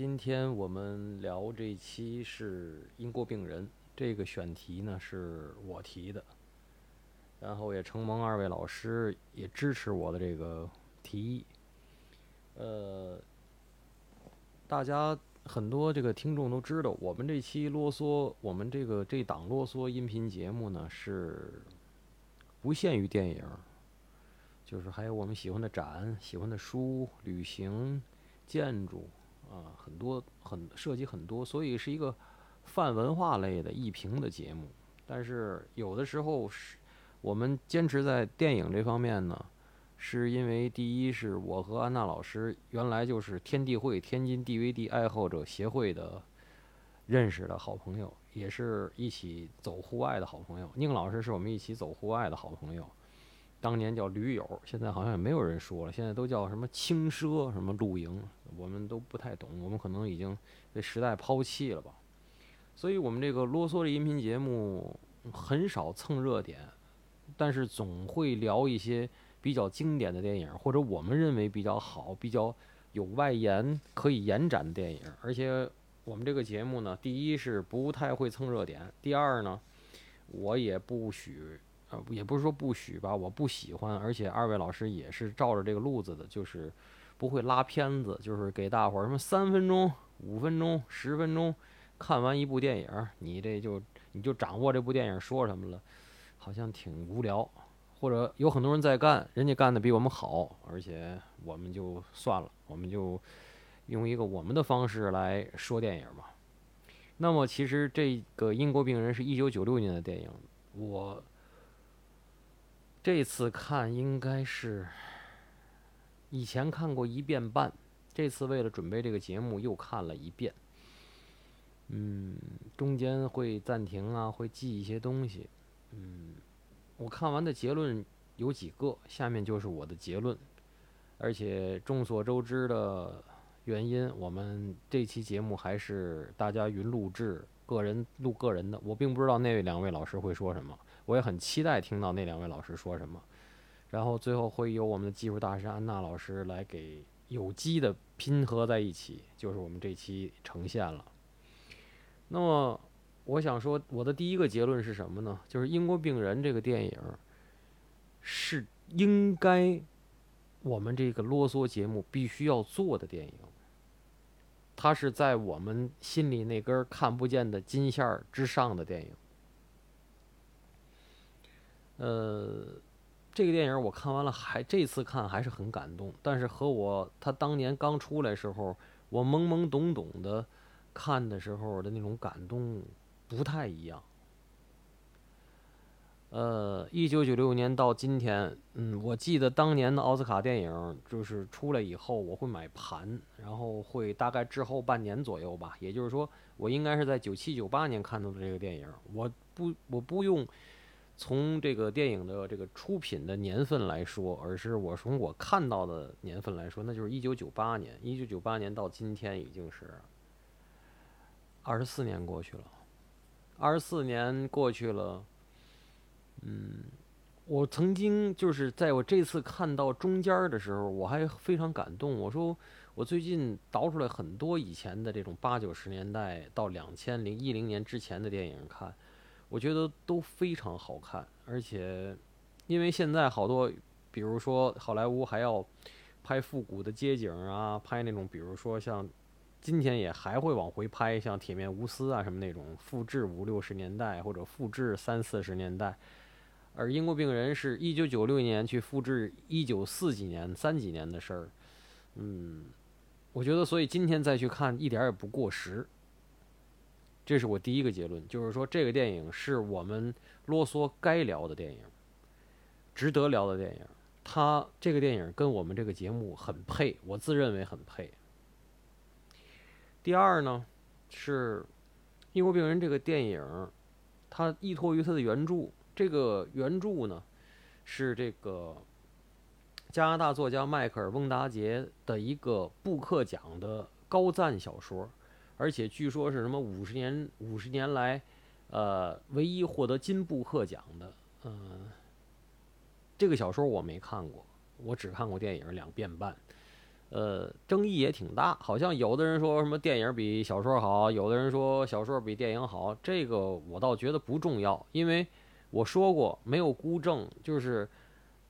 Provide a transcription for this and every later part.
今天我们聊这期是英国病人，这个选题呢是我提的，然后也承蒙二位老师也支持我的这个提议。呃，大家很多这个听众都知道，我们这期啰嗦，我们这个这档啰嗦音频节目呢是不限于电影，就是还有我们喜欢的展、喜欢的书、旅行、建筑。啊，很多很涉及很多，所以是一个泛文化类的艺评的节目。但是有的时候是我们坚持在电影这方面呢，是因为第一是我和安娜老师原来就是天地会天津 DVD 爱好者协会的认识的好朋友，也是一起走户外的好朋友。宁老师是我们一起走户外的好朋友。当年叫驴友，现在好像也没有人说了，现在都叫什么轻奢什么露营，我们都不太懂，我们可能已经被时代抛弃了吧。所以，我们这个啰嗦的音频节目很少蹭热点，但是总会聊一些比较经典的电影，或者我们认为比较好、比较有外延可以延展的电影。而且，我们这个节目呢，第一是不太会蹭热点，第二呢，我也不许。呃，也不是说不许吧，我不喜欢，而且二位老师也是照着这个路子的，就是不会拉片子，就是给大伙儿什么三分钟、五分钟、十分钟看完一部电影，你这就你就掌握这部电影说什么了，好像挺无聊，或者有很多人在干，人家干的比我们好，而且我们就算了，我们就用一个我们的方式来说电影嘛。那么其实这个英国病人是一九九六年的电影，我。这次看应该是以前看过一遍半，这次为了准备这个节目又看了一遍。嗯，中间会暂停啊，会记一些东西。嗯，我看完的结论有几个，下面就是我的结论。而且众所周知的原因，我们这期节目还是大家云录制，个人录个人的。我并不知道那位两位老师会说什么。我也很期待听到那两位老师说什么，然后最后会由我们的技术大师安娜老师来给有机的拼合在一起，就是我们这期呈现了。那么，我想说，我的第一个结论是什么呢？就是《英国病人》这个电影是应该我们这个啰嗦节目必须要做的电影，它是在我们心里那根看不见的金线之上的电影。呃，这个电影我看完了，还这次看还是很感动。但是和我他当年刚出来时候，我懵懵懂懂的看的时候的那种感动不太一样。呃，一九九六年到今天，嗯，我记得当年的奥斯卡电影就是出来以后，我会买盘，然后会大概滞后半年左右吧。也就是说，我应该是在九七九八年看到的这个电影，我不我不用。从这个电影的这个出品的年份来说，而是我从我看到的年份来说，那就是一九九八年。一九九八年到今天已经是二十四年过去了。二十四年过去了，嗯，我曾经就是在我这次看到中间的时候，我还非常感动。我说我最近倒出来很多以前的这种八九十年代到两千零一零年之前的电影看。我觉得都非常好看，而且，因为现在好多，比如说好莱坞还要拍复古的街景啊，拍那种，比如说像今天也还会往回拍，像《铁面无私》啊什么那种，复制五六十年代或者复制三四十年代，而《英国病人》是一九九六年去复制一九四几年、三几年的事儿，嗯，我觉得所以今天再去看一点也不过时。这是我第一个结论，就是说这个电影是我们啰嗦该聊的电影，值得聊的电影。它这个电影跟我们这个节目很配，我自认为很配。第二呢，是《英国病人》这个电影，它依托于它的原著。这个原著呢，是这个加拿大作家迈克尔·翁达杰的一个布克奖的高赞小说。而且据说是什么五十年五十年来，呃，唯一获得金布克奖的，嗯，这个小说我没看过，我只看过电影两遍半，呃，争议也挺大。好像有的人说什么电影比小说好，有的人说小说比电影好。这个我倒觉得不重要，因为我说过没有孤证，就是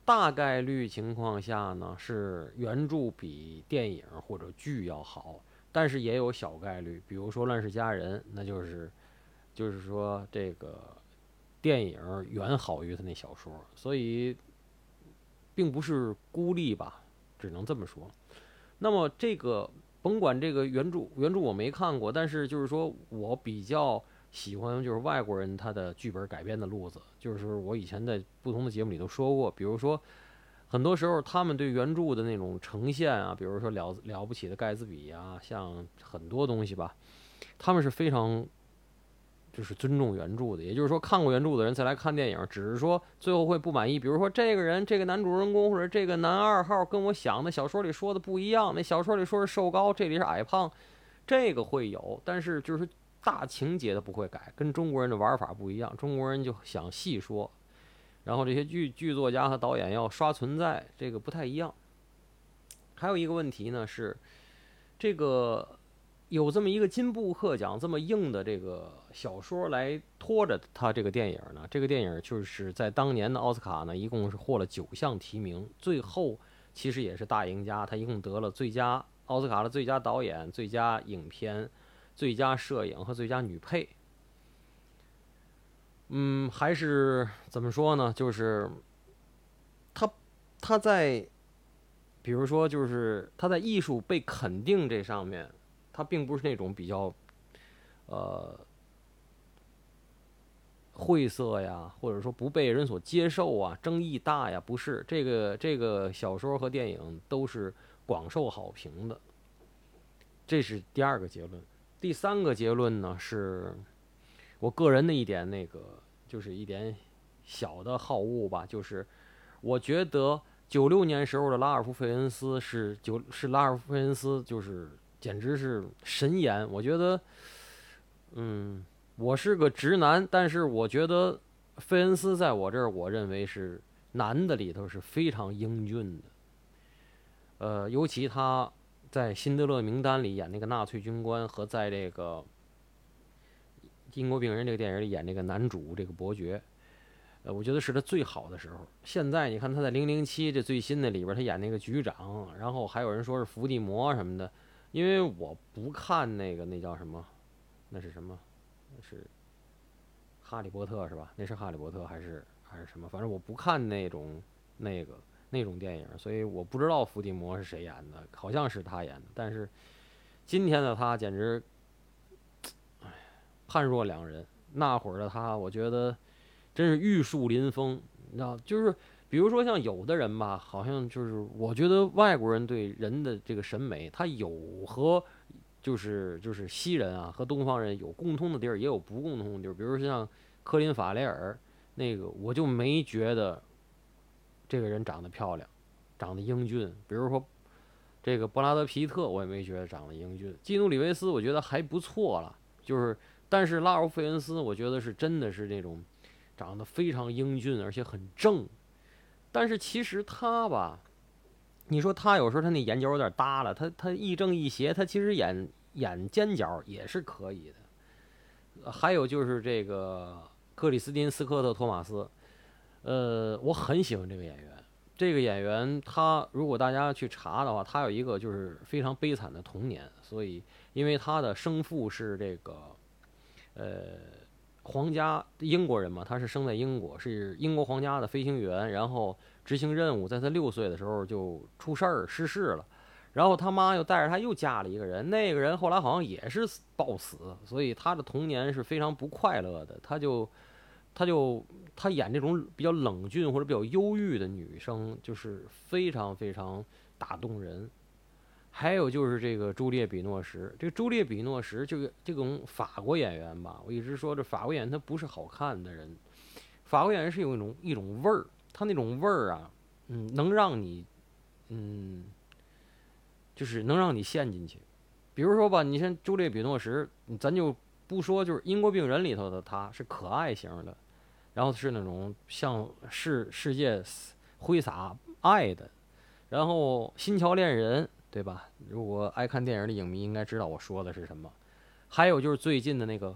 大概率情况下呢是原著比电影或者剧要好，但是也有小概率，比如说《乱世佳人》，那就是就是说这个电影远好于他那小说，所以并不是孤立吧，只能这么说。那么这个甭管这个原著原著我没看过，但是就是说我比较喜欢就是外国人他的剧本改编的路子，就是我以前在不同的节目里都说过，比如说很多时候他们对原著的那种呈现啊，比如说了了不起的盖茨比啊，像很多东西吧，他们是非常。就是尊重原著的，也就是说，看过原著的人再来看电影，只是说最后会不满意。比如说，这个人，这个男主人公或者这个男二号跟我想的小说里说的不一样，那小说里说是瘦高，这里是矮胖，这个会有，但是就是大情节的不会改，跟中国人的玩法不一样。中国人就想细说，然后这些剧剧作家和导演要刷存在，这个不太一样。还有一个问题呢是，这个。有这么一个金布克奖这么硬的这个小说来拖着他这个电影呢？这个电影就是在当年的奥斯卡呢，一共是获了九项提名，最后其实也是大赢家，他一共得了最佳奥斯卡的最佳导演、最佳影片、最佳摄影和最佳女配。嗯，还是怎么说呢？就是他他在，比如说，就是他在艺术被肯定这上面。他并不是那种比较，呃，晦涩呀，或者说不被人所接受啊，争议大呀，不是这个这个小说和电影都是广受好评的，这是第二个结论。第三个结论呢，是我个人的一点那个，就是一点小的好恶吧，就是我觉得九六年时候的拉尔夫·费恩斯是九是拉尔夫·费恩斯就是。简直是神颜！我觉得，嗯，我是个直男，但是我觉得费恩斯在我这儿，我认为是男的里头是非常英俊的。呃，尤其他在《辛德勒名单》里演那个纳粹军官，和在这个《英国病人》这个电影里演这个男主这个伯爵，呃，我觉得是他最好的时候。现在你看他在《零零七》这最新的里边，他演那个局长，然后还有人说是伏地魔什么的。因为我不看那个，那叫什么？那是什么？是《哈利波特》是吧？那是《哈利波特》还是还是什么？反正我不看那种那个那种电影，所以我不知道伏地魔是谁演的，好像是他演的。但是今天的他简直，判若两人。那会儿的他，我觉得真是玉树临风，你知道，就是。比如说像有的人吧，好像就是我觉得外国人对人的这个审美，他有和就是就是西人啊和东方人有共通的地儿，也有不共通的地儿。比如像科林·法雷尔那个，我就没觉得这个人长得漂亮，长得英俊。比如说这个布拉德·皮特，我也没觉得长得英俊。基努·里维斯，我觉得还不错了，就是但是拉尔夫·费恩斯，我觉得是真的是那种长得非常英俊，而且很正。但是其实他吧，你说他有时候他那眼角有点耷了，他他亦正亦邪，他其实演演尖角也是可以的。还有就是这个克里斯汀·斯科特·托马斯，呃，我很喜欢这个演员。这个演员他如果大家去查的话，他有一个就是非常悲惨的童年，所以因为他的生父是这个，呃。皇家英国人嘛，他是生在英国，是英国皇家的飞行员，然后执行任务，在他六岁的时候就出事儿逝世了，然后他妈又带着他又嫁了一个人，那个人后来好像也是暴死，所以他的童年是非常不快乐的。他就，他就他演这种比较冷峻或者比较忧郁的女生，就是非常非常打动人。还有就是这个朱列·比诺什，这个朱列·比诺什，这个这种法国演员吧，我一直说这法国演员他不是好看的人，法国演员是有一种一种味儿，他那种味儿啊，嗯，能让你，嗯，就是能让你陷进去。比如说吧，你像朱列·比诺什，咱就不说，就是《英国病人》里头的他是可爱型的，然后是那种向世世界挥洒爱的，然后《新桥恋人》。对吧？如果爱看电影的影迷应该知道我说的是什么。还有就是最近的那个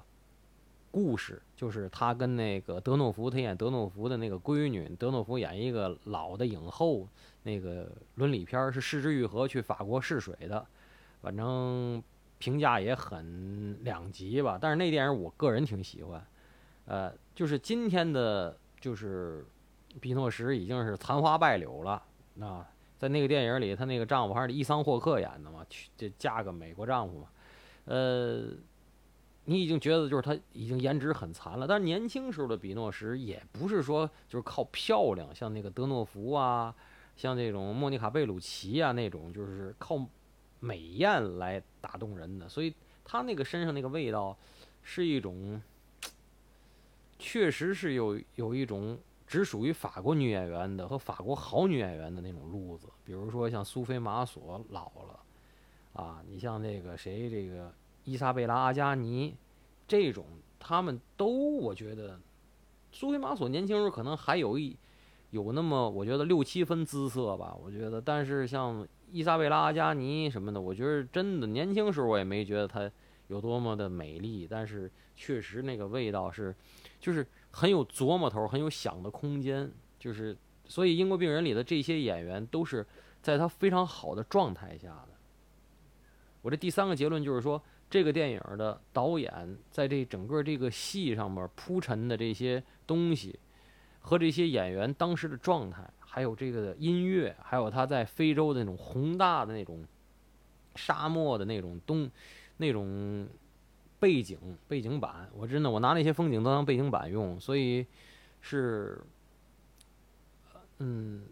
故事，就是他跟那个德诺福，他演德诺福的那个闺女，德诺福演一个老的影后，那个伦理片是失之愈合去法国试水的，反正评价也很两极吧。但是那电影我个人挺喜欢，呃，就是今天的，就是比诺什已经是残花败柳了啊。在那个电影里，她那个丈夫还是伊桑霍克演的嘛，去这嫁个美国丈夫嘛。呃，你已经觉得就是他已经颜值很残了，但是年轻时候的比诺什也不是说就是靠漂亮，像那个德诺福啊，像这种莫妮卡贝鲁奇啊那种，就是靠美艳来打动人的。所以他那个身上那个味道，是一种，确实是有有一种只属于法国女演员的和法国好女演员的那种路子。比如说像苏菲玛索老了。啊，你像那个谁，这个伊莎贝拉·阿加尼，这种他们都，我觉得，苏菲玛索年轻时候可能还有一有那么，我觉得六七分姿色吧，我觉得。但是像伊莎贝拉·阿加尼什么的，我觉得真的年轻时候我也没觉得她有多么的美丽，但是确实那个味道是，就是很有琢磨头，很有想的空间，就是所以《英国病人》里的这些演员都是在他非常好的状态下的。我这第三个结论就是说，这个电影的导演在这整个这个戏上面铺陈的这些东西，和这些演员当时的状态，还有这个音乐，还有他在非洲的那种宏大的那种沙漠的那种东那种背景背景板，我真的我拿那些风景都当背景板用，所以是嗯，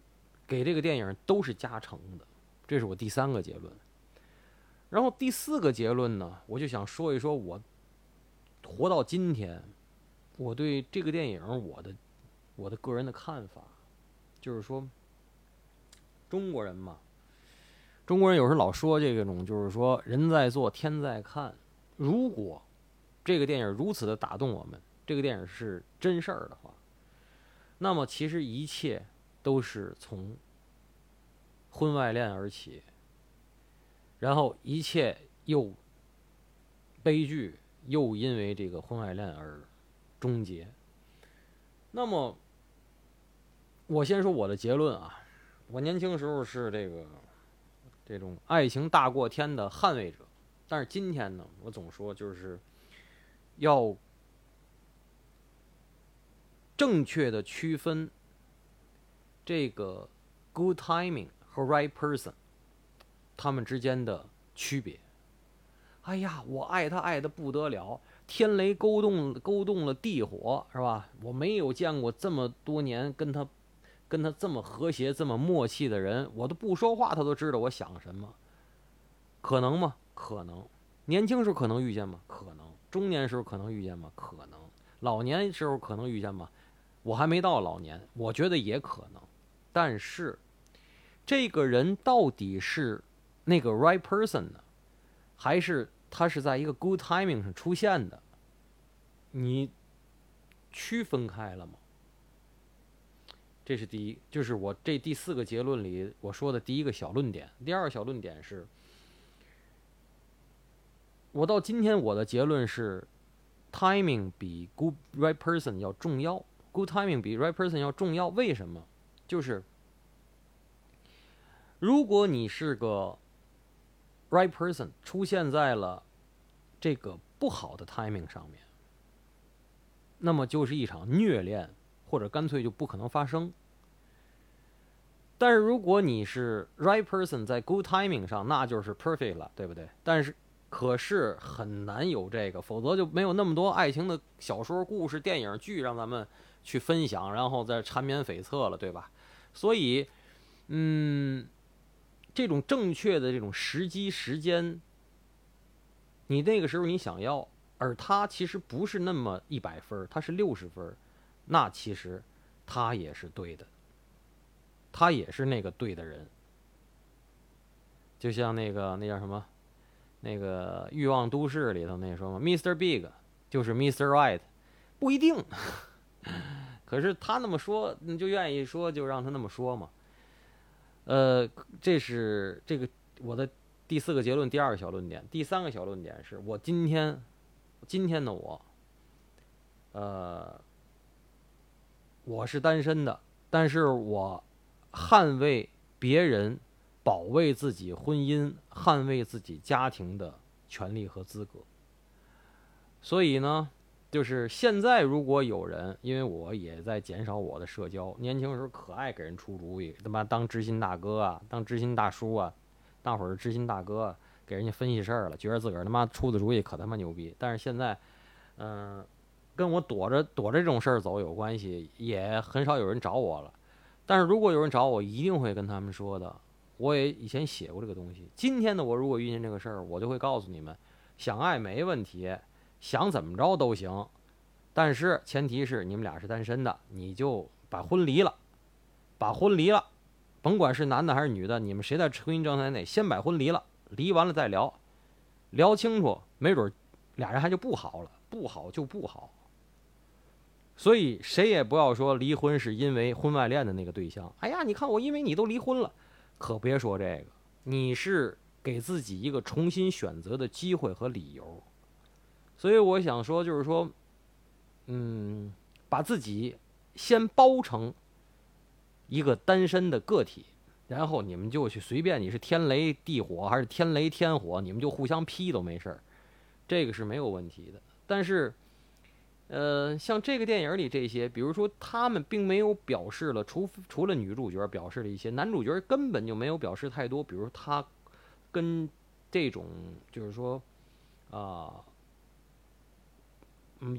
给这个电影都是加成的，这是我第三个结论。然后第四个结论呢，我就想说一说，我活到今天，我对这个电影我的我的个人的看法，就是说，中国人嘛，中国人有时候老说这种，就是说人在做天在看。如果这个电影如此的打动我们，这个电影是真事儿的话，那么其实一切都是从婚外恋而起。然后一切又悲剧，又因为这个婚外恋而终结。那么，我先说我的结论啊，我年轻时候是这个这种爱情大过天的捍卫者，但是今天呢，我总说就是要正确的区分这个 good timing 和 right person。他们之间的区别。哎呀，我爱他爱的不得了，天雷勾动勾动了地火，是吧？我没有见过这么多年跟他跟他这么和谐、这么默契的人，我都不说话，他都知道我想什么。可能吗？可能。年轻时候可能遇见吗？可能。中年时候可能遇见吗？可能。老年时候可能遇见吗？我还没到老年，我觉得也可能。但是，这个人到底是？那个 right person 呢？还是他是在一个 good timing 上出现的？你区分开了吗？这是第一，就是我这第四个结论里我说的第一个小论点。第二个小论点是，我到今天我的结论是，timing 比 good right person 要重要，good timing 比 right person 要重要。为什么？就是如果你是个 Right person 出现在了这个不好的 timing 上面，那么就是一场虐恋，或者干脆就不可能发生。但是如果你是 right person 在 good timing 上，那就是 perfect 了，对不对？但是可是很难有这个，否则就没有那么多爱情的小说、故事、电影、剧让咱们去分享，然后再缠绵悱恻了，对吧？所以，嗯。这种正确的这种时机时间，你那个时候你想要，而他其实不是那么一百分他是六十分那其实他也是对的，他也是那个对的人。就像那个那叫什么，那个《欲望都市》里头那说嘛，Mr. Big 就是 Mr. Right，不一定，可是他那么说，你就愿意说，就让他那么说嘛。呃，这是这个我的第四个结论，第二个小论点，第三个小论点是我今天，今天的我，呃，我是单身的，但是我捍卫别人、保卫自己婚姻、捍卫自己家庭的权利和资格。所以呢。就是现在，如果有人，因为我也在减少我的社交，年轻时候可爱给人出主意，他妈当知心大哥啊，当知心大叔啊，大伙儿知心大哥，给人家分析事儿了，觉得自个儿他妈出的主意可他妈牛逼。但是现在，嗯，跟我躲着躲着这种事儿走有关系，也很少有人找我了。但是如果有人找我，一定会跟他们说的。我也以前写过这个东西。今天的我如果遇见这个事儿，我就会告诉你们，想爱没问题。想怎么着都行，但是前提是你们俩是单身的，你就把婚离了，把婚离了，甭管是男的还是女的，你们谁在婚姻状态内，先把婚离了，离完了再聊，聊清楚，没准俩人还就不好了，不好就不好。所以谁也不要说离婚是因为婚外恋的那个对象，哎呀，你看我因为你都离婚了，可别说这个，你是给自己一个重新选择的机会和理由。所以我想说，就是说，嗯，把自己先包成一个单身的个体，然后你们就去随便，你是天雷地火还是天雷天火，你们就互相劈都没事儿，这个是没有问题的。但是，呃，像这个电影里这些，比如说他们并没有表示了，除除了女主角表示了一些，男主角根本就没有表示太多。比如他跟这种，就是说，啊。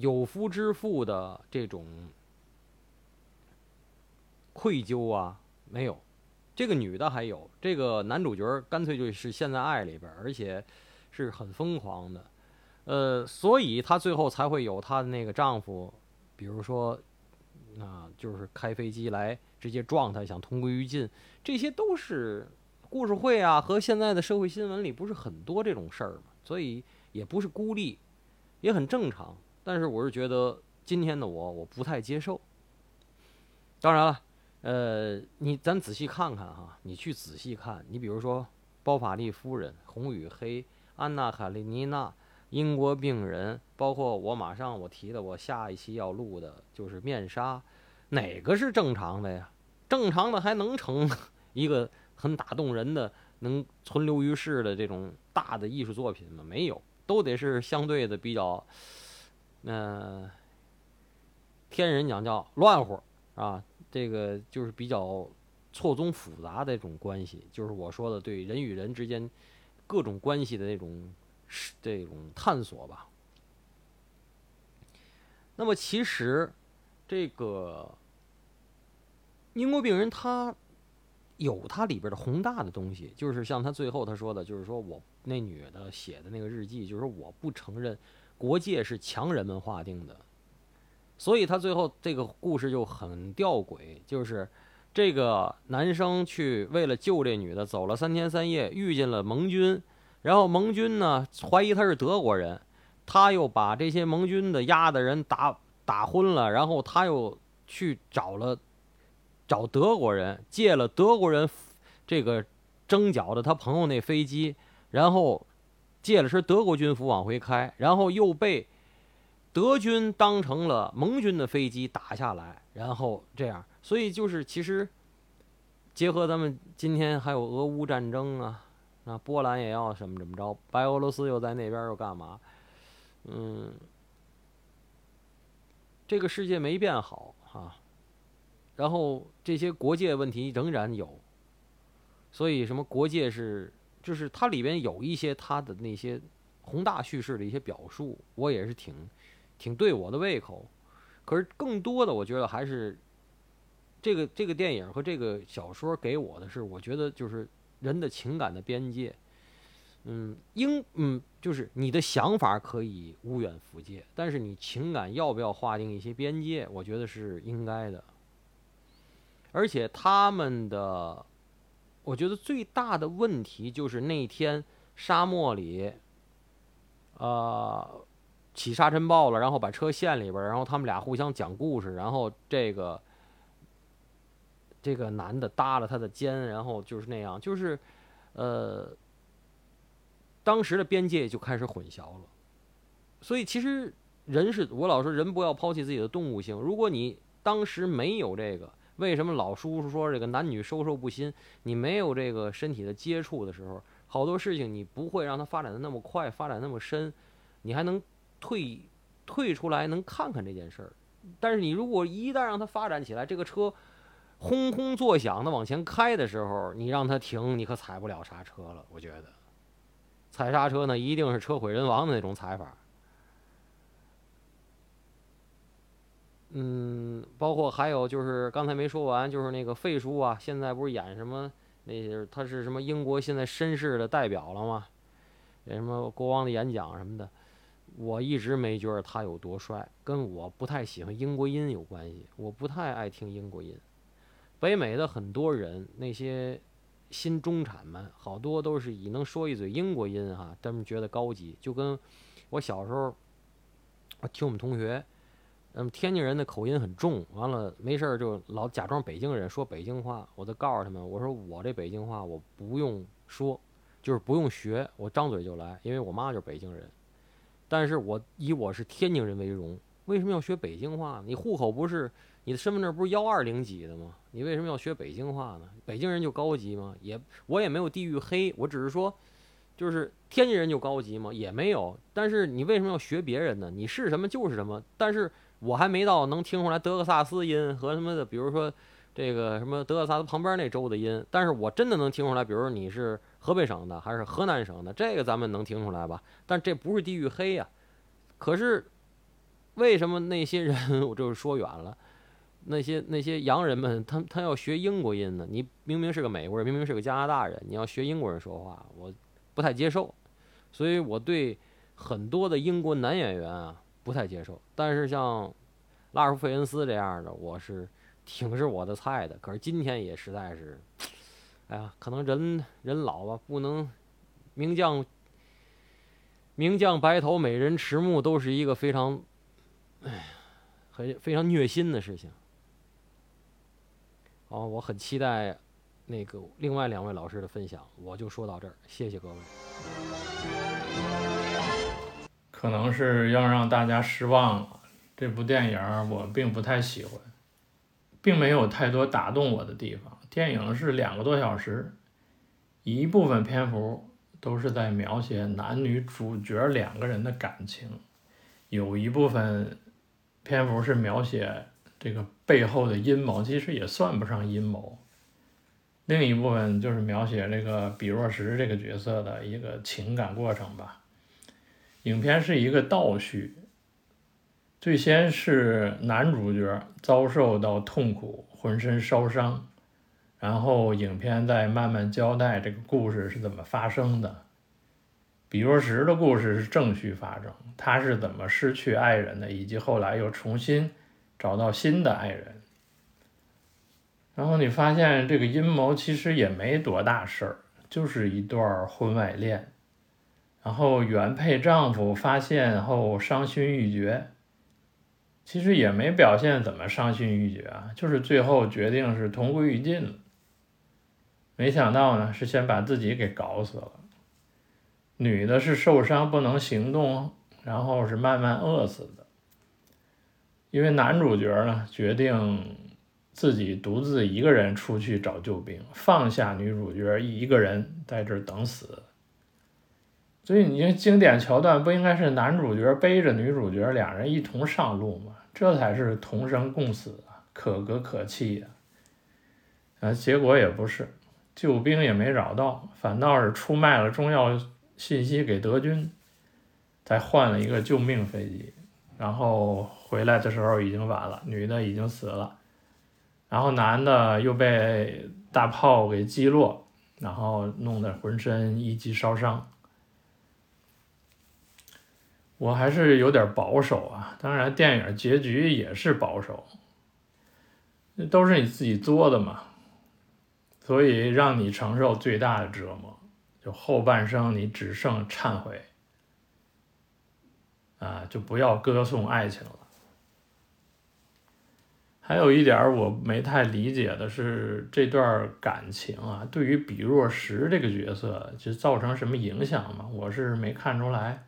有夫之妇的这种愧疚啊，没有。这个女的还有，这个男主角干脆就是陷在爱里边，而且是很疯狂的。呃，所以她最后才会有她的那个丈夫，比如说，啊，就是开飞机来直接撞她，想同归于尽。这些都是故事会啊，和现在的社会新闻里不是很多这种事儿嘛，所以也不是孤立，也很正常。但是我是觉得今天的我我不太接受。当然了，呃，你咱仔细看看哈，你去仔细看，你比如说《包法利夫人》《红与黑》《安娜卡列尼娜》《英国病人》，包括我马上我提的我下一期要录的就是《面纱》，哪个是正常的呀？正常的还能成 一个很打动人的、能存留于世的这种大的艺术作品吗？没有，都得是相对的比较。那天人讲叫乱乎啊，这个就是比较错综复杂的这种关系，就是我说的对人与人之间各种关系的那种这种探索吧。那么其实这个英国病人他有他里边的宏大的东西，就是像他最后他说的，就是说我那女的写的那个日记，就是我不承认。国界是强人们划定的，所以他最后这个故事就很吊诡，就是这个男生去为了救这女的，走了三天三夜，遇见了盟军，然后盟军呢怀疑他是德国人，他又把这些盟军的押的人打打昏了，然后他又去找了找德国人，借了德国人这个征剿的他朋友那飞机，然后。借了身德国军服往回开，然后又被德军当成了盟军的飞机打下来，然后这样，所以就是其实结合咱们今天还有俄乌战争啊，那波兰也要什么怎么着，白俄罗斯又在那边又干嘛？嗯，这个世界没变好哈，然后这些国界问题仍然有，所以什么国界是？就是它里边有一些它的那些宏大叙事的一些表述，我也是挺挺对我的胃口。可是更多的，我觉得还是这个这个电影和这个小说给我的是，我觉得就是人的情感的边界。嗯，应嗯，就是你的想法可以无远弗届，但是你情感要不要划定一些边界？我觉得是应该的。而且他们的。我觉得最大的问题就是那天沙漠里，呃，起沙尘暴了，然后把车陷里边然后他们俩互相讲故事，然后这个这个男的搭了他的肩，然后就是那样，就是，呃，当时的边界就开始混淆了。所以其实人是我老说人不要抛弃自己的动物性。如果你当时没有这个，为什么老叔叔说这个男女授受不亲？你没有这个身体的接触的时候，好多事情你不会让它发展的那么快，发展那么深，你还能退退出来，能看看这件事儿。但是你如果一旦让它发展起来，这个车轰轰作响的往前开的时候，你让它停，你可踩不了刹车了。我觉得踩刹车呢，一定是车毁人亡的那种踩法。嗯，包括还有就是刚才没说完，就是那个费叔啊，现在不是演什么那些，他是什么英国现在绅士的代表了吗？什么国王的演讲什么的，我一直没觉得他有多帅，跟我不太喜欢英国音有关系。我不太爱听英国音。北美的很多人，那些新中产们，好多都是以能说一嘴英国音哈，他们觉得高级。就跟我小时候，我听我们同学。嗯，天津人的口音很重，完了没事儿就老假装北京人说北京话。我就告诉他们，我说我这北京话我不用说，就是不用学，我张嘴就来，因为我妈就是北京人。但是我以我是天津人为荣，为什么要学北京话？你户口不是你的身份证不是幺二零几的吗？你为什么要学北京话呢？北京人就高级吗？也我也没有地域黑，我只是说，就是天津人就高级吗？也没有。但是你为什么要学别人呢？你是什么就是什么。但是。我还没到能听出来德克萨斯音和什么的，比如说这个什么德克萨斯旁边那州的音，但是我真的能听出来，比如说你是河北省的还是河南省的，这个咱们能听出来吧？但这不是地域黑呀。可是为什么那些人，我就是说远了，那些那些洋人们，他他要学英国音呢？你明明是个美国人，明明是个加拿大人，你要学英国人说话，我不太接受。所以我对很多的英国男演员啊。不太接受，但是像拉尔夫·费恩斯这样的，我是挺是我的菜的。可是今天也实在是，哎呀，可能人人老吧，不能名将名将白头，美人迟暮，都是一个非常哎呀，很非常虐心的事情。好，我很期待那个另外两位老师的分享，我就说到这儿，谢谢各位。可能是要让大家失望了。这部电影我并不太喜欢，并没有太多打动我的地方。电影是两个多小时，一部分篇幅都是在描写男女主角两个人的感情，有一部分篇幅是描写这个背后的阴谋，其实也算不上阴谋。另一部分就是描写这个比若石这个角色的一个情感过程吧。影片是一个倒叙，最先是男主角遭受到痛苦，浑身烧伤，然后影片再慢慢交代这个故事是怎么发生的。比若石的故事是正序发生，他是怎么失去爱人的，以及后来又重新找到新的爱人。然后你发现这个阴谋其实也没多大事儿，就是一段婚外恋。然后原配丈夫发现后伤心欲绝，其实也没表现怎么伤心欲绝啊，就是最后决定是同归于尽了。没想到呢，是先把自己给搞死了。女的是受伤不能行动，然后是慢慢饿死的。因为男主角呢决定自己独自一个人出去找救兵，放下女主角一个人在这儿等死。所以，你这经典桥段不应该是男主角背着女主角两人一同上路吗？这才是同生共死，可歌可泣呀！啊，结果也不是，救兵也没找到，反倒是出卖了重要信息给德军，才换了一个救命飞机。然后回来的时候已经晚了，女的已经死了，然后男的又被大炮给击落，然后弄得浑身一级烧伤。我还是有点保守啊，当然电影结局也是保守，都是你自己作的嘛，所以让你承受最大的折磨，就后半生你只剩忏悔，啊，就不要歌颂爱情了。还有一点我没太理解的是，这段感情啊，对于比若石这个角色就造成什么影响吗？我是没看出来。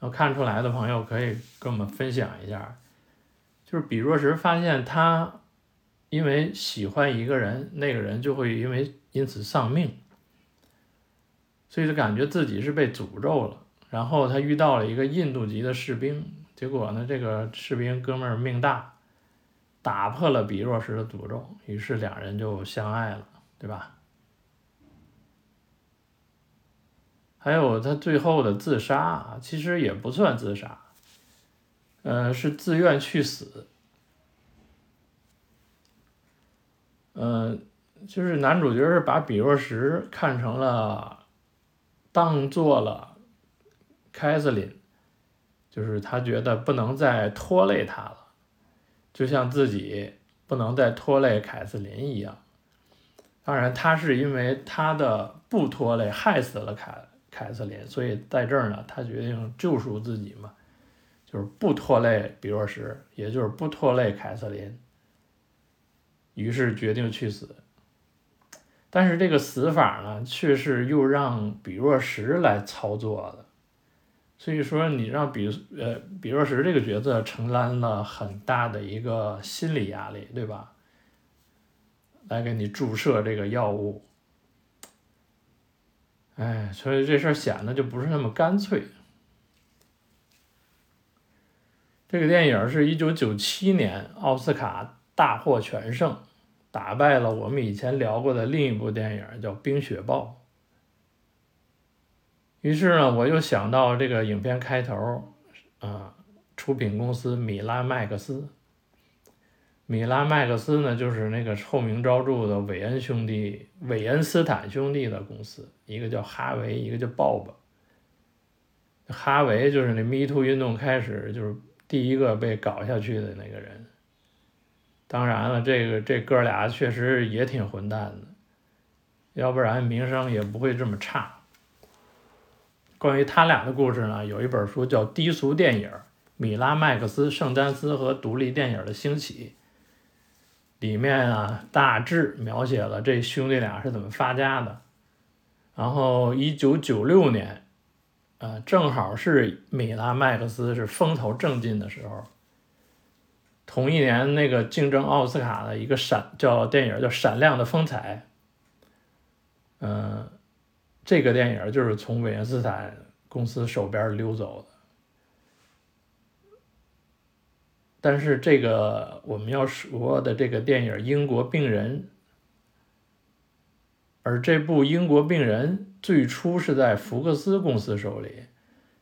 要看出来的朋友可以跟我们分享一下。就是比若石发现他因为喜欢一个人，那个人就会因为因此丧命，所以就感觉自己是被诅咒了。然后他遇到了一个印度籍的士兵，结果呢，这个士兵哥们儿命大。打破了比若石的诅咒，于是两人就相爱了，对吧？还有他最后的自杀，其实也不算自杀，呃，是自愿去死。嗯，就是男主角是把比若石看成了，当做了凯瑟琳，就是他觉得不能再拖累他了。就像自己不能再拖累凯瑟琳一样，当然他是因为他的不拖累害死了凯凯瑟琳，所以在这儿呢，他决定救赎自己嘛，就是不拖累比若什，也就是不拖累凯瑟琳，于是决定去死。但是这个死法呢，却是又让比若什来操作的。所以说，你让比呃比若石这个角色承担了很大的一个心理压力，对吧？来给你注射这个药物，哎，所以这事儿显得就不是那么干脆。这个电影是一九九七年奥斯卡大获全胜，打败了我们以前聊过的另一部电影，叫《冰雪暴》。于是呢，我又想到这个影片开头，啊，出品公司米拉麦克斯。米拉麦克斯呢，就是那个臭名昭著的韦恩兄弟、韦恩斯坦兄弟的公司，一个叫哈维，一个叫鲍勃。哈维就是那 Me Too 运动开始就是第一个被搞下去的那个人。当然了，这个这哥俩确实也挺混蛋的，要不然名声也不会这么差。关于他俩的故事呢，有一本书叫《低俗电影：米拉麦克斯、圣丹斯和独立电影的兴起》，里面啊大致描写了这兄弟俩是怎么发家的。然后，一九九六年，呃，正好是米拉麦克斯是风头正劲的时候。同一年，那个竞争奥斯卡的一个闪叫电影叫《闪亮的风采》，嗯。这个电影就是从韦恩斯坦公司手边溜走的，但是这个我们要说的这个电影《英国病人》，而这部《英国病人》最初是在福克斯公司手里，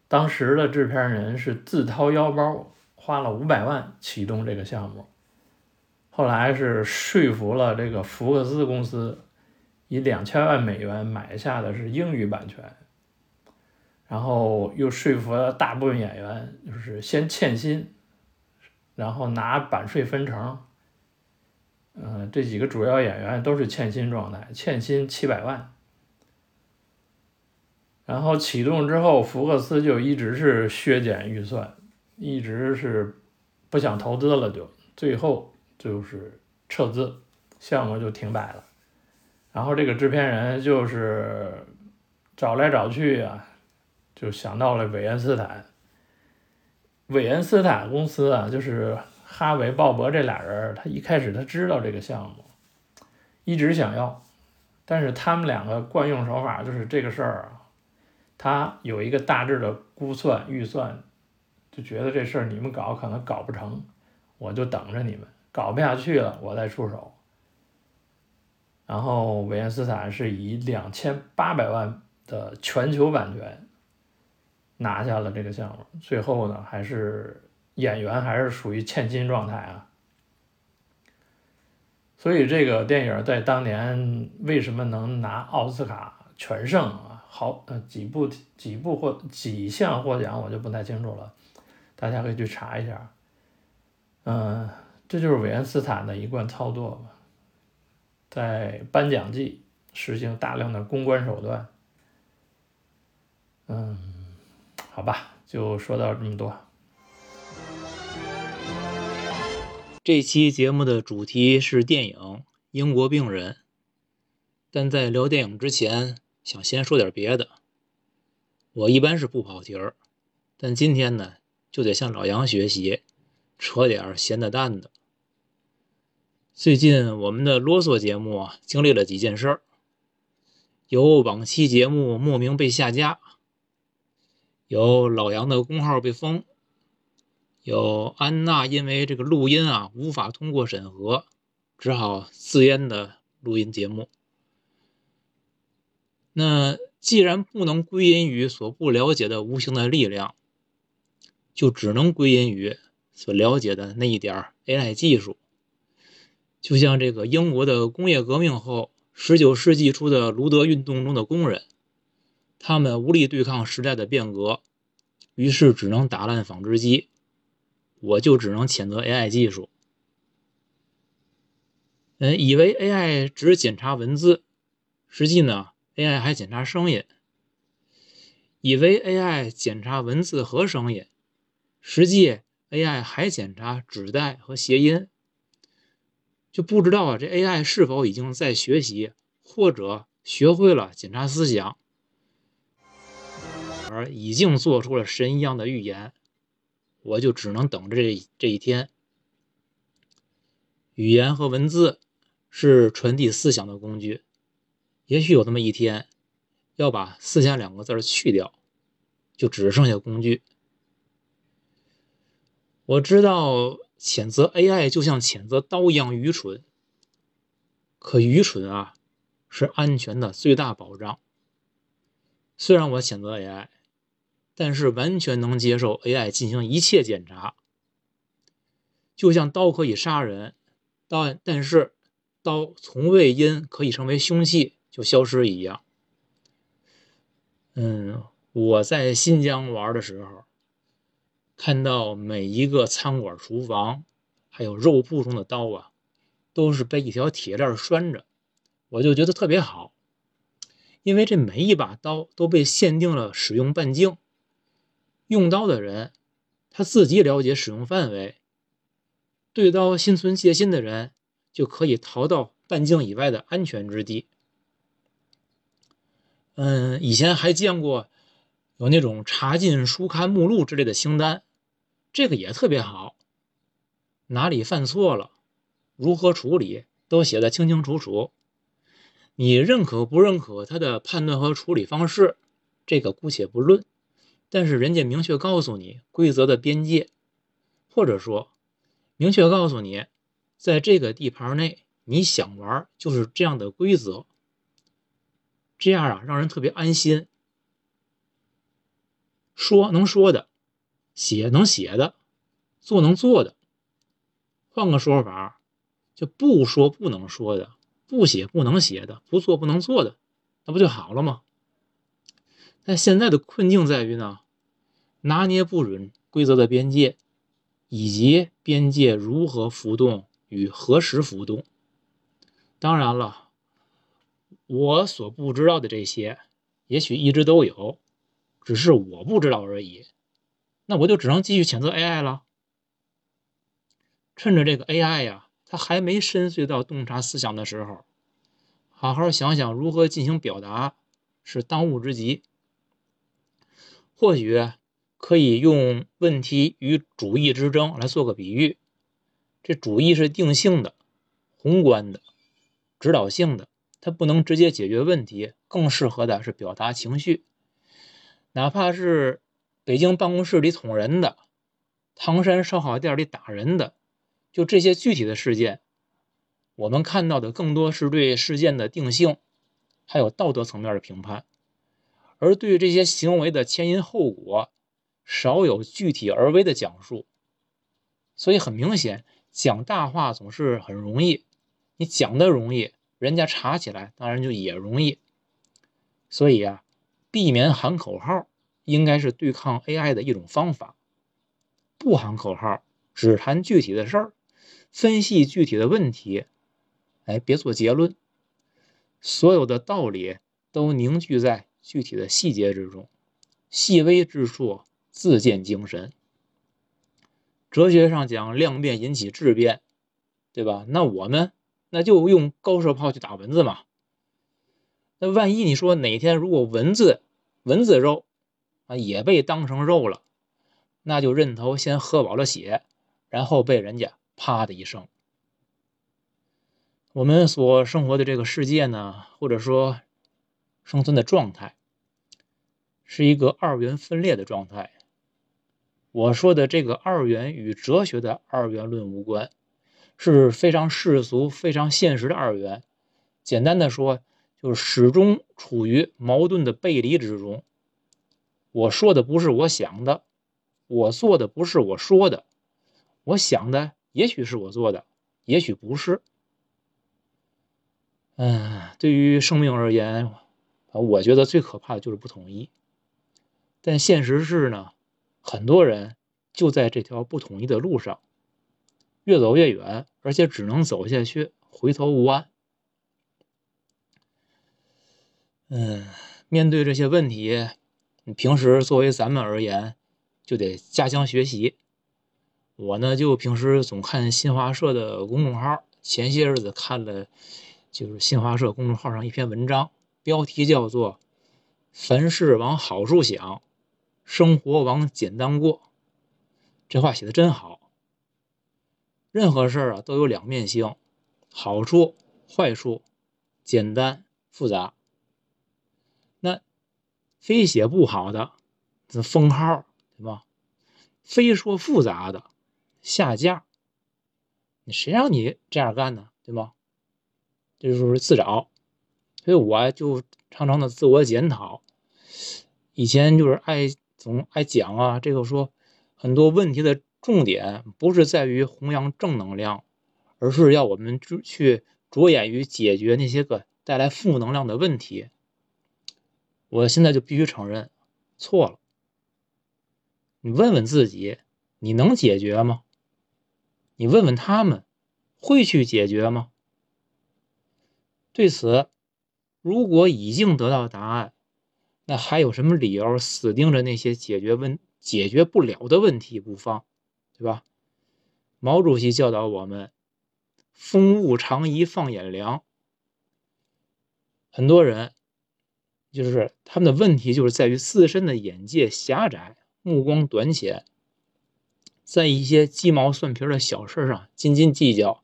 当时的制片人是自掏腰包花了五百万启动这个项目，后来是说服了这个福克斯公司。以两千万美元买下的是英语版权，然后又说服了大部分演员，就是先欠薪，然后拿版税分成。嗯，这几个主要演员都是欠薪状态，欠薪七百万。然后启动之后，福克斯就一直是削减预算，一直是不想投资了，就最后就是撤资，项目就停摆了。然后这个制片人就是找来找去啊，就想到了韦恩斯坦。韦恩斯坦公司啊，就是哈维·鲍勃这俩人，他一开始他知道这个项目，一直想要，但是他们两个惯用手法就是这个事儿啊，他有一个大致的估算预算，就觉得这事儿你们搞可能搞不成，我就等着你们，搞不下去了我再出手。然后韦恩斯坦是以两千八百万的全球版权拿下了这个项目，最后呢还是演员还是属于欠薪状态啊。所以这个电影在当年为什么能拿奥斯卡全胜啊？好呃几部几部获几项获奖我就不太清楚了，大家可以去查一下。嗯，这就是韦恩斯坦的一贯操作嘛。在颁奖季实行大量的公关手段，嗯，好吧，就说到这么多。这期节目的主题是电影《英国病人》，但在聊电影之前，想先说点别的。我一般是不跑题儿，但今天呢，就得向老杨学习，扯点闲的淡的。最近我们的啰嗦节目啊，经历了几件事儿：有往期节目莫名被下架，有老杨的公号被封。有安娜因为这个录音啊无法通过审核，只好自编的录音节目。那既然不能归因于所不了解的无形的力量，就只能归因于所了解的那一点 AI 技术。就像这个英国的工业革命后，十九世纪初的卢德运动中的工人，他们无力对抗时代的变革，于是只能打烂纺织机。我就只能谴责 AI 技术。嗯，以为 AI 只检查文字，实际呢，AI 还检查声音。以为 AI 检查文字和声音，实际 AI 还检查指代和谐音。就不知道啊，这 AI 是否已经在学习，或者学会了检查思想，而已经做出了神一样的预言。我就只能等着这这一天。语言和文字是传递思想的工具，也许有那么一天，要把“思想”两个字去掉，就只剩下工具。我知道谴责 AI 就像谴责刀一样愚蠢，可愚蠢啊，是安全的最大保障。虽然我谴责 AI。但是完全能接受 AI 进行一切检查，就像刀可以杀人，但但是刀从未因可以成为凶器就消失一样。嗯，我在新疆玩的时候，看到每一个餐馆厨房还有肉铺中的刀啊，都是被一条铁链拴着，我就觉得特别好，因为这每一把刀都被限定了使用半径。用刀的人，他自己了解使用范围，对刀心存戒心的人，就可以逃到半径以外的安全之地。嗯，以前还见过有那种查禁书刊目录之类的清单，这个也特别好，哪里犯错了，如何处理，都写的清清楚楚。你认可不认可他的判断和处理方式，这个姑且不论。但是人家明确告诉你规则的边界，或者说明确告诉你，在这个地盘内你想玩就是这样的规则，这样啊让人特别安心。说能说的，写能写的，做能做的。换个说法，就不说不能说的，不写不能写的，不做不能做的，那不就好了吗？但现在的困境在于呢，拿捏不准规则的边界，以及边界如何浮动与何时浮动。当然了，我所不知道的这些，也许一直都有，只是我不知道而已。那我就只能继续谴责 AI 了。趁着这个 AI 呀，它还没深邃到洞察思想的时候，好好想想如何进行表达，是当务之急。或许可以用问题与主义之争来做个比喻。这主义是定性的、宏观的、指导性的，它不能直接解决问题，更适合的是表达情绪。哪怕是北京办公室里捅人的，唐山烧烤店里打人的，就这些具体的事件，我们看到的更多是对事件的定性，还有道德层面的评判。而对于这些行为的前因后果，少有具体而微的讲述，所以很明显，讲大话总是很容易，你讲的容易，人家查起来当然就也容易。所以啊，避免喊口号，应该是对抗 AI 的一种方法。不喊口号，只谈具体的事儿，分析具体的问题，哎，别做结论，所有的道理都凝聚在。具体的细节之中，细微之处自见精神。哲学上讲，量变引起质变，对吧？那我们那就用高射炮去打蚊子嘛。那万一你说哪天如果蚊子蚊子肉啊也被当成肉了，那就认头先喝饱了血，然后被人家啪的一声。我们所生活的这个世界呢，或者说生存的状态，是一个二元分裂的状态。我说的这个二元与哲学的二元论无关，是非常世俗、非常现实的二元。简单的说，就是始终处于矛盾的背离之中。我说的不是我想的，我做的不是我说的，我想的也许是我做的，也许不是。嗯，对于生命而言，我觉得最可怕的就是不统一。但现实是呢，很多人就在这条不统一的路上越走越远，而且只能走下去，回头无岸。嗯，面对这些问题，你平时作为咱们而言，就得加强学习。我呢，就平时总看新华社的公众号，前些日子看了。就是新华社公众号上一篇文章，标题叫做“凡事往好处想，生活往简单过”。这话写的真好。任何事儿啊都有两面性，好处、坏处，简单、复杂。非写不好的，这封号，对吧？非说复杂的，下架。你谁让你这样干呢？对吗？这就是自找，所以我就常常的自我检讨。以前就是爱总爱讲啊，这个说很多问题的重点不是在于弘扬正能量，而是要我们去着眼于解决那些个带来负能量的问题。我现在就必须承认错了。你问问自己，你能解决吗？你问问他们，会去解决吗？对此，如果已经得到答案，那还有什么理由死盯着那些解决问解决不了的问题不放，对吧？毛主席教导我们：“风物长宜放眼量。”很多人就是他们的问题，就是在于自身的眼界狭窄，目光短浅，在一些鸡毛蒜皮的小事上斤斤计较。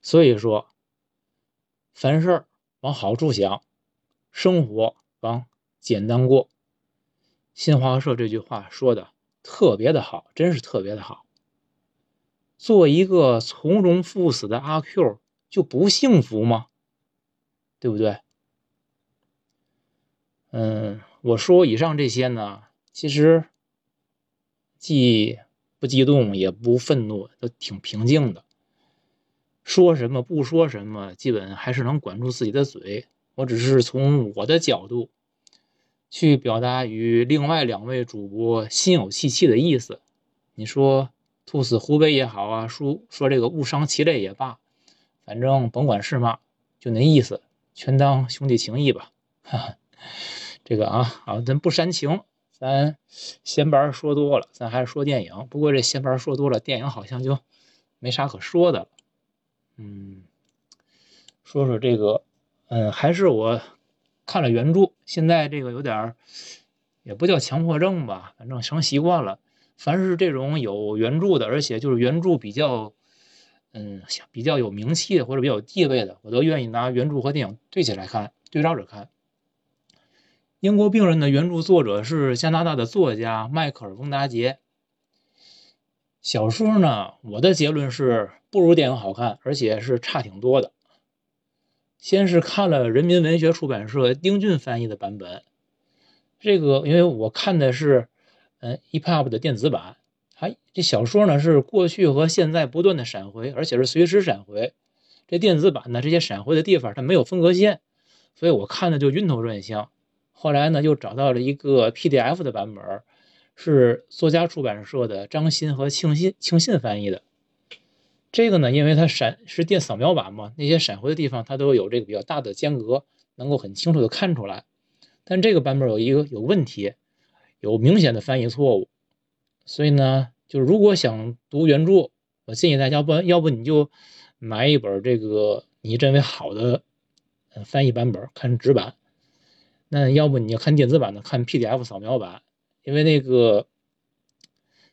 所以说。凡事往好处想，生活往简单过。新华社这句话说的特别的好，真是特别的好。做一个从容赴死的阿 Q 就不幸福吗？对不对？嗯，我说以上这些呢，其实既不激动也不愤怒，都挺平静的。说什么不说什么，基本还是能管住自己的嘴。我只是从我的角度去表达与另外两位主播心有戚戚的意思。你说兔死狐悲也好啊，说说这个误伤其类也罢，反正甭管是嘛，就那意思，全当兄弟情谊吧。哈哈，这个啊，好，咱不煽情，咱闲白说多了，咱还是说电影。不过这闲白说多了，电影好像就没啥可说的了。嗯，说说这个，嗯，还是我看了原著，现在这个有点儿，也不叫强迫症吧，反正成习惯了。凡是这种有原著的，而且就是原著比较，嗯，比较有名气的或者比较有地位的，我都愿意拿原著和电影对起来看，对照着看。英国病人的原著作者是加拿大的作家迈克尔·翁达杰。小说呢，我的结论是不如电影好看，而且是差挺多的。先是看了人民文学出版社丁俊翻译的版本，这个因为我看的是嗯 EPUB 的电子版，还这小说呢是过去和现在不断的闪回，而且是随时闪回。这电子版呢这些闪回的地方它没有分隔线，所以我看的就晕头转向。后来呢又找到了一个 PDF 的版本。是作家出版社的张欣和庆信庆信翻译的。这个呢，因为它闪是电扫描版嘛，那些闪回的地方它都有这个比较大的间隔，能够很清楚的看出来。但这个版本有一个有问题，有明显的翻译错误。所以呢，就是如果想读原著，我建议大家，要不要不你就买一本这个你认为好的翻译版本，看纸版。那要不你要看电子版的，看 PDF 扫描版，因为那个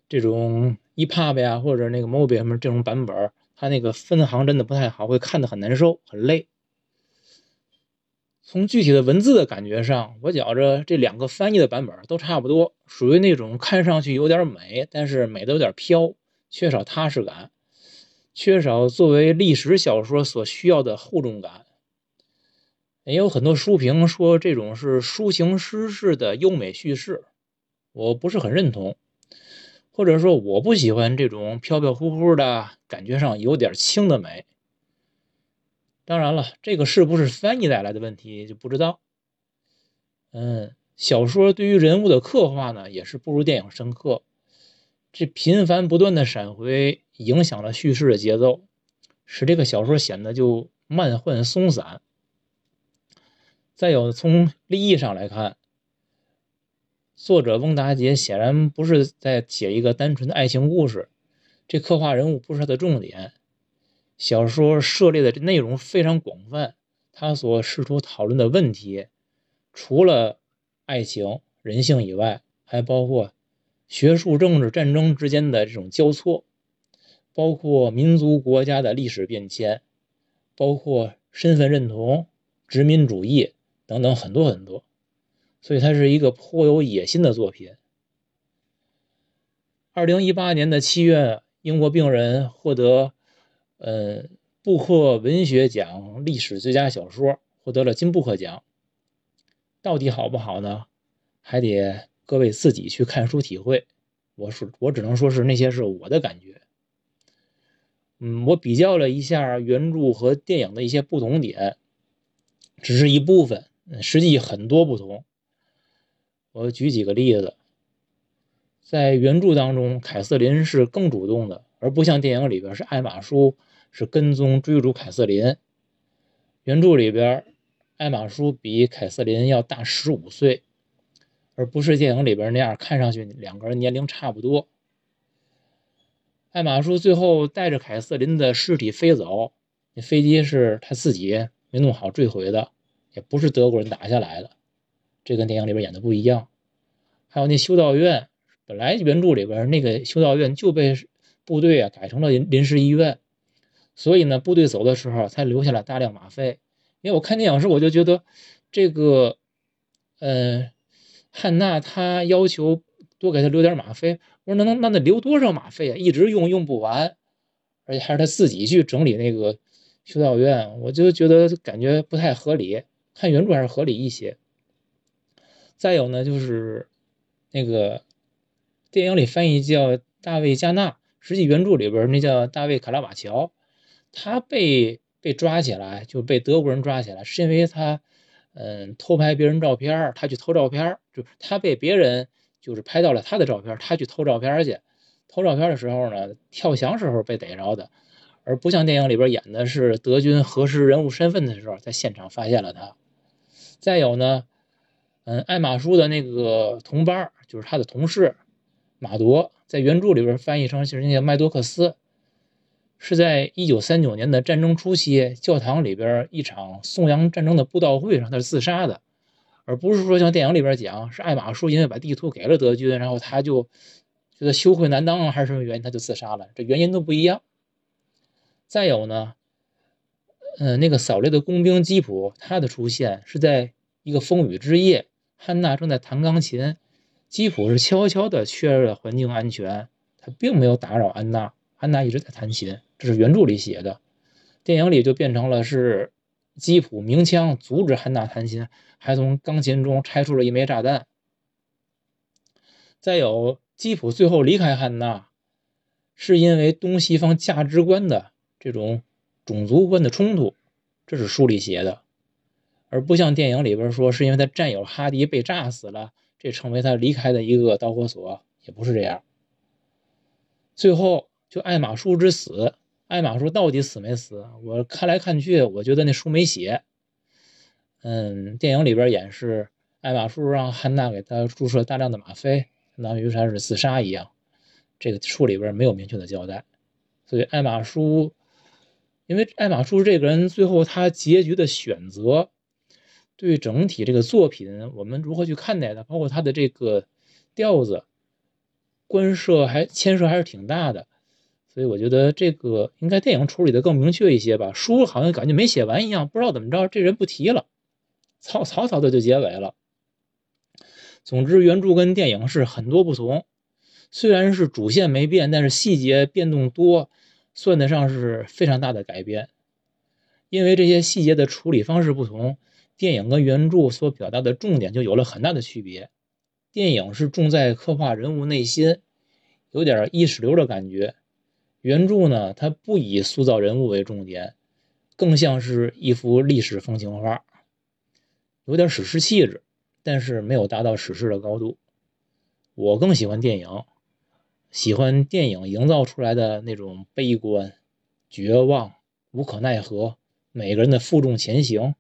这种 EPUB 呀或者那个 MOBI 什么这种版本，它那个分行真的不太好，会看得很难受，很累。从具体的文字的感觉上，我觉着这两个翻译的版本都差不多，属于那种看上去有点美，但是美的有点飘，缺少踏实感，缺少作为历史小说所需要的厚重感。也有很多书评说这种是抒情诗式的优美叙事，我不是很认同，或者说我不喜欢这种飘飘忽忽的感觉上有点轻的美。当然了，这个是不是翻译带来的问题就不知道。嗯，小说对于人物的刻画呢，也是不如电影深刻。这频繁不断的闪回影响了叙事的节奏，使这个小说显得就漫幻松散。再有从立意上来看，作者翁达杰显然不是在写一个单纯的爱情故事，这刻画人物不是他的重点。小说涉猎的内容非常广泛，他所试图讨论的问题，除了爱情、人性以外，还包括学术、政治、战争之间的这种交错，包括民族国家的历史变迁，包括身份认同、殖民主义等等很多很多，所以它是一个颇有野心的作品。二零一八年的七月，英国病人获得。呃，布克文学奖历史最佳小说获得了金布克奖，到底好不好呢？还得各位自己去看书体会。我是我只能说是那些是我的感觉。嗯，我比较了一下原著和电影的一些不同点，只是一部分，实际很多不同。我举几个例子，在原著当中，凯瑟琳是更主动的，而不像电影里边是艾玛叔。是跟踪追逐凯瑟琳。原著里边，艾玛叔比凯瑟琳要大十五岁，而不是电影里边那样，看上去两个人年龄差不多。艾玛叔最后带着凯瑟琳的尸体飞走，那飞机是他自己没弄好坠毁的，也不是德国人打下来的，这跟电影里边演的不一样。还有那修道院，本来原著里边那个修道院就被部队啊改成了临临时医院。所以呢，部队走的时候才留下了大量马费。因为我看电影时，我就觉得这个，呃，汉娜她要求多给他留点马费。我说那能那得留多少马费啊？一直用用不完，而且还是他自己去整理那个修道院，我就觉得感觉不太合理。看原著还是合理一些。再有呢，就是那个电影里翻译叫大卫加纳，实际原著里边那叫大卫卡拉瓦乔。他被被抓起来，就被德国人抓起来，是因为他，嗯，偷拍别人照片他去偷照片就他被别人就是拍到了他的照片他去偷照片去，偷照片的时候呢，跳墙时候被逮着的，而不像电影里边演的是德军核实人物身份的时候，在现场发现了他。再有呢，嗯，艾马舒的那个同班就是他的同事马铎，在原著里边翻译成就是那个麦多克斯。是在一九三九年的战争初期，教堂里边一场颂扬战争的布道会上，他是自杀的，而不是说像电影里边讲，是艾马舒因为把地图给了德军，然后他就觉得羞愧难当，还是什么原因，他就自杀了。这原因都不一样。再有呢，嗯，那个扫雷的工兵基普，他的出现是在一个风雨之夜，汉娜正在弹钢琴，基普是悄悄地确认了环境安全，他并没有打扰安娜，安娜一直在弹琴。这是原著里写的，电影里就变成了是基普鸣枪阻止汉娜弹琴，还从钢琴中拆出了一枚炸弹。再有，基普最后离开汉娜，是因为东西方价值观的这种种族观的冲突，这是书里写的，而不像电影里边说是因为他战友哈迪被炸死了，这成为他离开的一个导火索，也不是这样。最后，就爱马仕之死。艾玛舒到底死没死？我看来看去，我觉得那书没写。嗯，电影里边演示艾玛舒让汉娜给他注射大量的吗啡，相当于他是自杀一样。这个书里边没有明确的交代，所以艾玛舒，因为艾玛舒这个人最后他结局的选择，对整体这个作品我们如何去看待它，包括他的这个调子，关涉还牵涉还是挺大的。所以我觉得这个应该电影处理的更明确一些吧，书好像感觉没写完一样，不知道怎么着，这人不提了，草草草的就结尾了。总之，原著跟电影是很多不同，虽然是主线没变，但是细节变动多，算得上是非常大的改变。因为这些细节的处理方式不同，电影跟原著所表达的重点就有了很大的区别。电影是重在刻画人物内心，有点意识流的感觉。原著呢，它不以塑造人物为重点，更像是一幅历史风情画，有点史诗气质，但是没有达到史诗的高度。我更喜欢电影，喜欢电影营造出来的那种悲观、绝望、无可奈何，每个人的负重前行，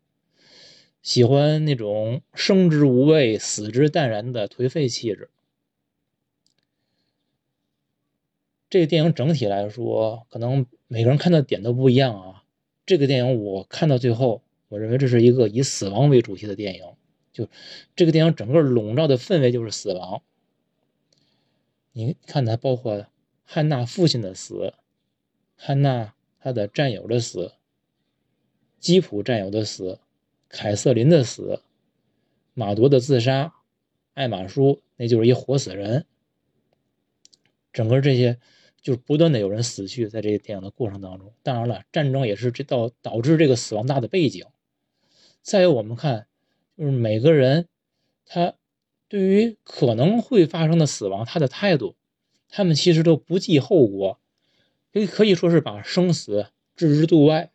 喜欢那种生之无畏、死之淡然的颓废气质。这个电影整体来说，可能每个人看的点都不一样啊。这个电影我看到最后，我认为这是一个以死亡为主题的电影。就这个电影整个笼罩的氛围就是死亡。你看，它包括汉娜父亲的死，汉娜她的战友的死，基普战友的死，凯瑟琳的死，马铎的自杀，艾玛叔那就是一活死人。整个这些。就是不断的有人死去，在这个电影的过程当中，当然了，战争也是这导导致这个死亡大的背景。再有，我们看，就是每个人他对于可能会发生的死亡，他的态度，他们其实都不计后果，可以可以说是把生死置之度外。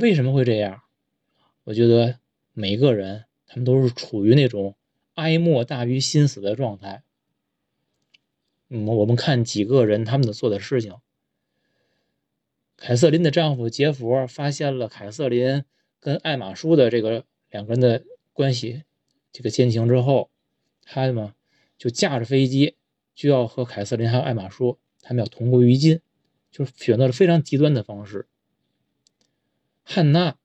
为什么会这样？我觉得每个人他们都是处于那种哀莫大于心死的状态。嗯，我们看几个人他们的做的事情。凯瑟琳的丈夫杰佛发现了凯瑟琳跟艾玛舒的这个两个人的关系，这个奸情之后，他呢就驾着飞机就要和凯瑟琳还有艾玛舒他们要同归于尽，就是选择了非常极端的方式。汉娜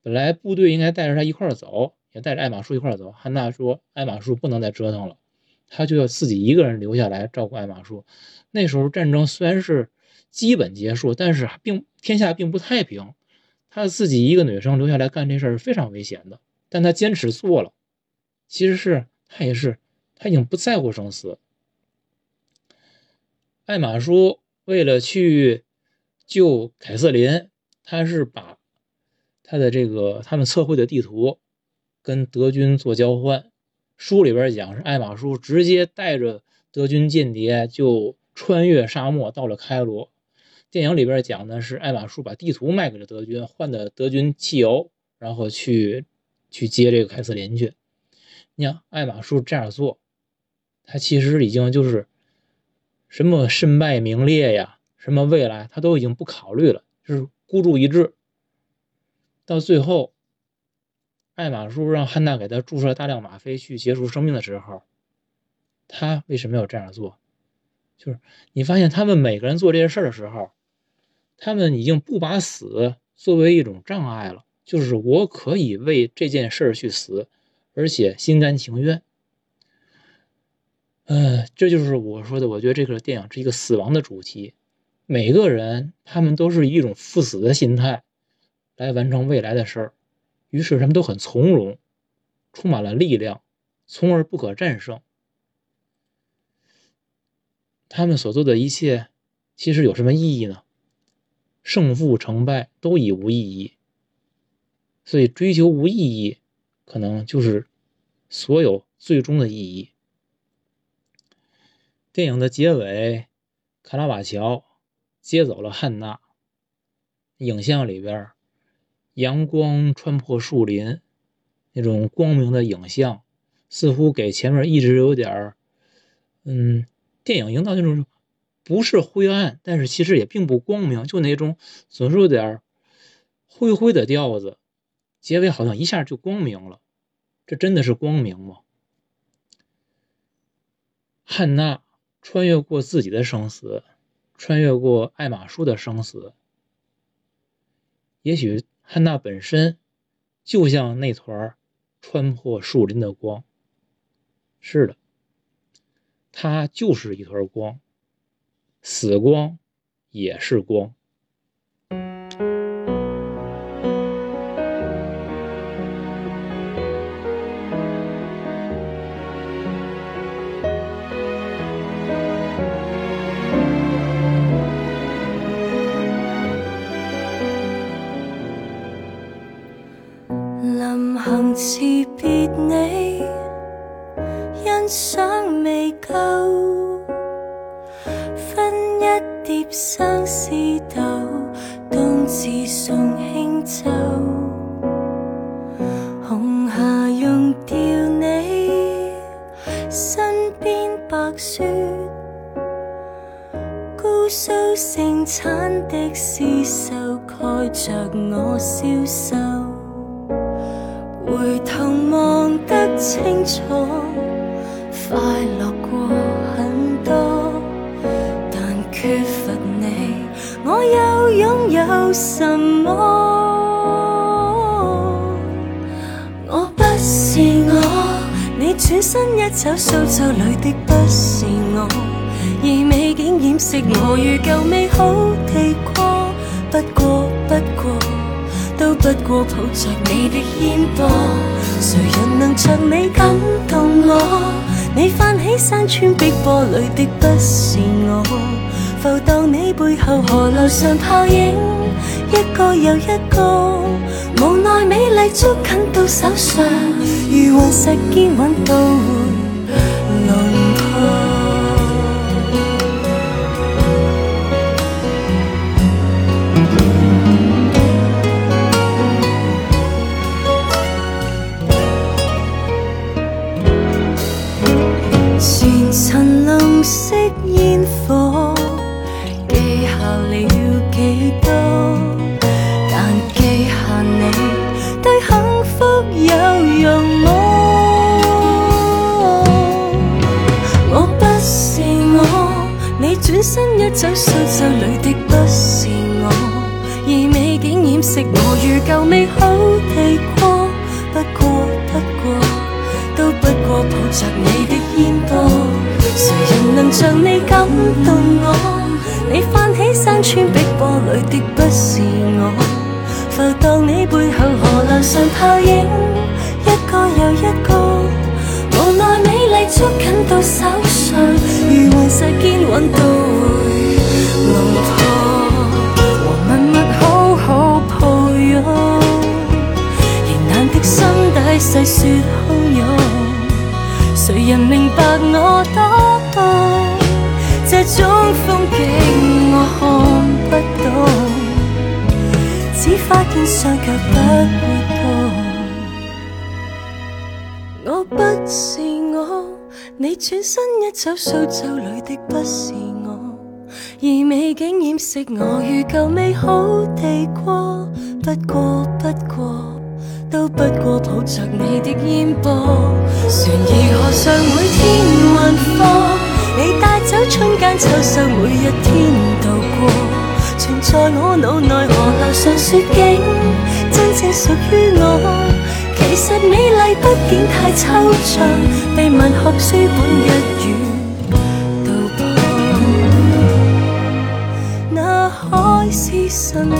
本来部队应该带着他一块走，也带着艾玛舒一块走。汉娜说：“艾玛舒不能再折腾了。”他就要自己一个人留下来照顾艾玛舒。那时候战争虽然是基本结束，但是并天下并不太平。他自己一个女生留下来干这事儿是非常危险的，但他坚持做了。其实是他也是他已经不在乎生死。艾玛叔为了去救凯瑟琳，他是把他的这个他们测绘的地图跟德军做交换。书里边讲是艾玛叔直接带着德军间谍就穿越沙漠到了开罗。电影里边讲的是艾玛叔把地图卖给了德军，换的德军汽油，然后去去接这个凯瑟琳去。你看艾玛舒这样做，他其实已经就是什么身败名裂呀，什么未来他都已经不考虑了，就是孤注一掷。到最后。艾玛舒让汉娜给他注射大量吗啡去结束生命的时候，他为什么要这样做？就是你发现他们每个人做这些事儿的时候，他们已经不把死作为一种障碍了，就是我可以为这件事儿去死，而且心甘情愿。嗯，这就是我说的，我觉得这个电影是一个死亡的主题，每个人他们都是以一种赴死的心态来完成未来的事儿。于是他们都很从容，充满了力量，从而不可战胜。他们所做的一切，其实有什么意义呢？胜负成败都已无意义。所以追求无意义，可能就是所有最终的意义。电影的结尾，卡拉瓦乔接走了汉娜。影像里边。阳光穿破树林，那种光明的影像，似乎给前面一直有点儿，嗯，电影营造那种不是灰暗，但是其实也并不光明，就那种总是有点灰灰的调子。结尾好像一下就光明了，这真的是光明吗？汉娜穿越过自己的生死，穿越过爱马仕的生死，也许汉娜本身就像那团穿破树林的光。是的，它就是一团光，死光也是光。辞别你，欣赏未够，分一碟相思豆，冬至送轻舟。红霞溶掉你身边白雪，姑苏盛产的丝绸盖着我消瘦。回头望得清楚，快乐过很多，但缺乏你，我又拥有什么？我不是我，你转身一走，苏州里的不是我，而美景掩饰我如旧美好地过，不过不过。都不过抱着你的肩膊，谁人能像你感动我？你泛起山川碧波里的不是我，浮荡你背后河流上泡影，一个又一个，无奈美丽捉紧到手上，如云石坚稳到一走，塑造里的不是我，而美景掩饰我如旧美好地过，不过不过。都不过抱着你的肩膊，谁人能像你感动我？你泛起山川碧波里的不是我，浮荡你背后河流上泡影，一个又一个，捉紧到手上，如顽石坚稳到回龙坡，和默默好好抱拥，仍难的心底细说汹涌。谁人明白我多么？这种风景我看不懂，只发现双脚不会你转身一走，苏州里的不是我，而美景掩饰我？如旧美好地过，不过不过。都不过抱着你？的烟波，船儿河上每天运货，你？带走春间秋收，每一天度过，存在我？脑内河流上雪景，真正属于我。其实美丽毕竟太抽象，被文学书本一语道破。那海市蜃楼。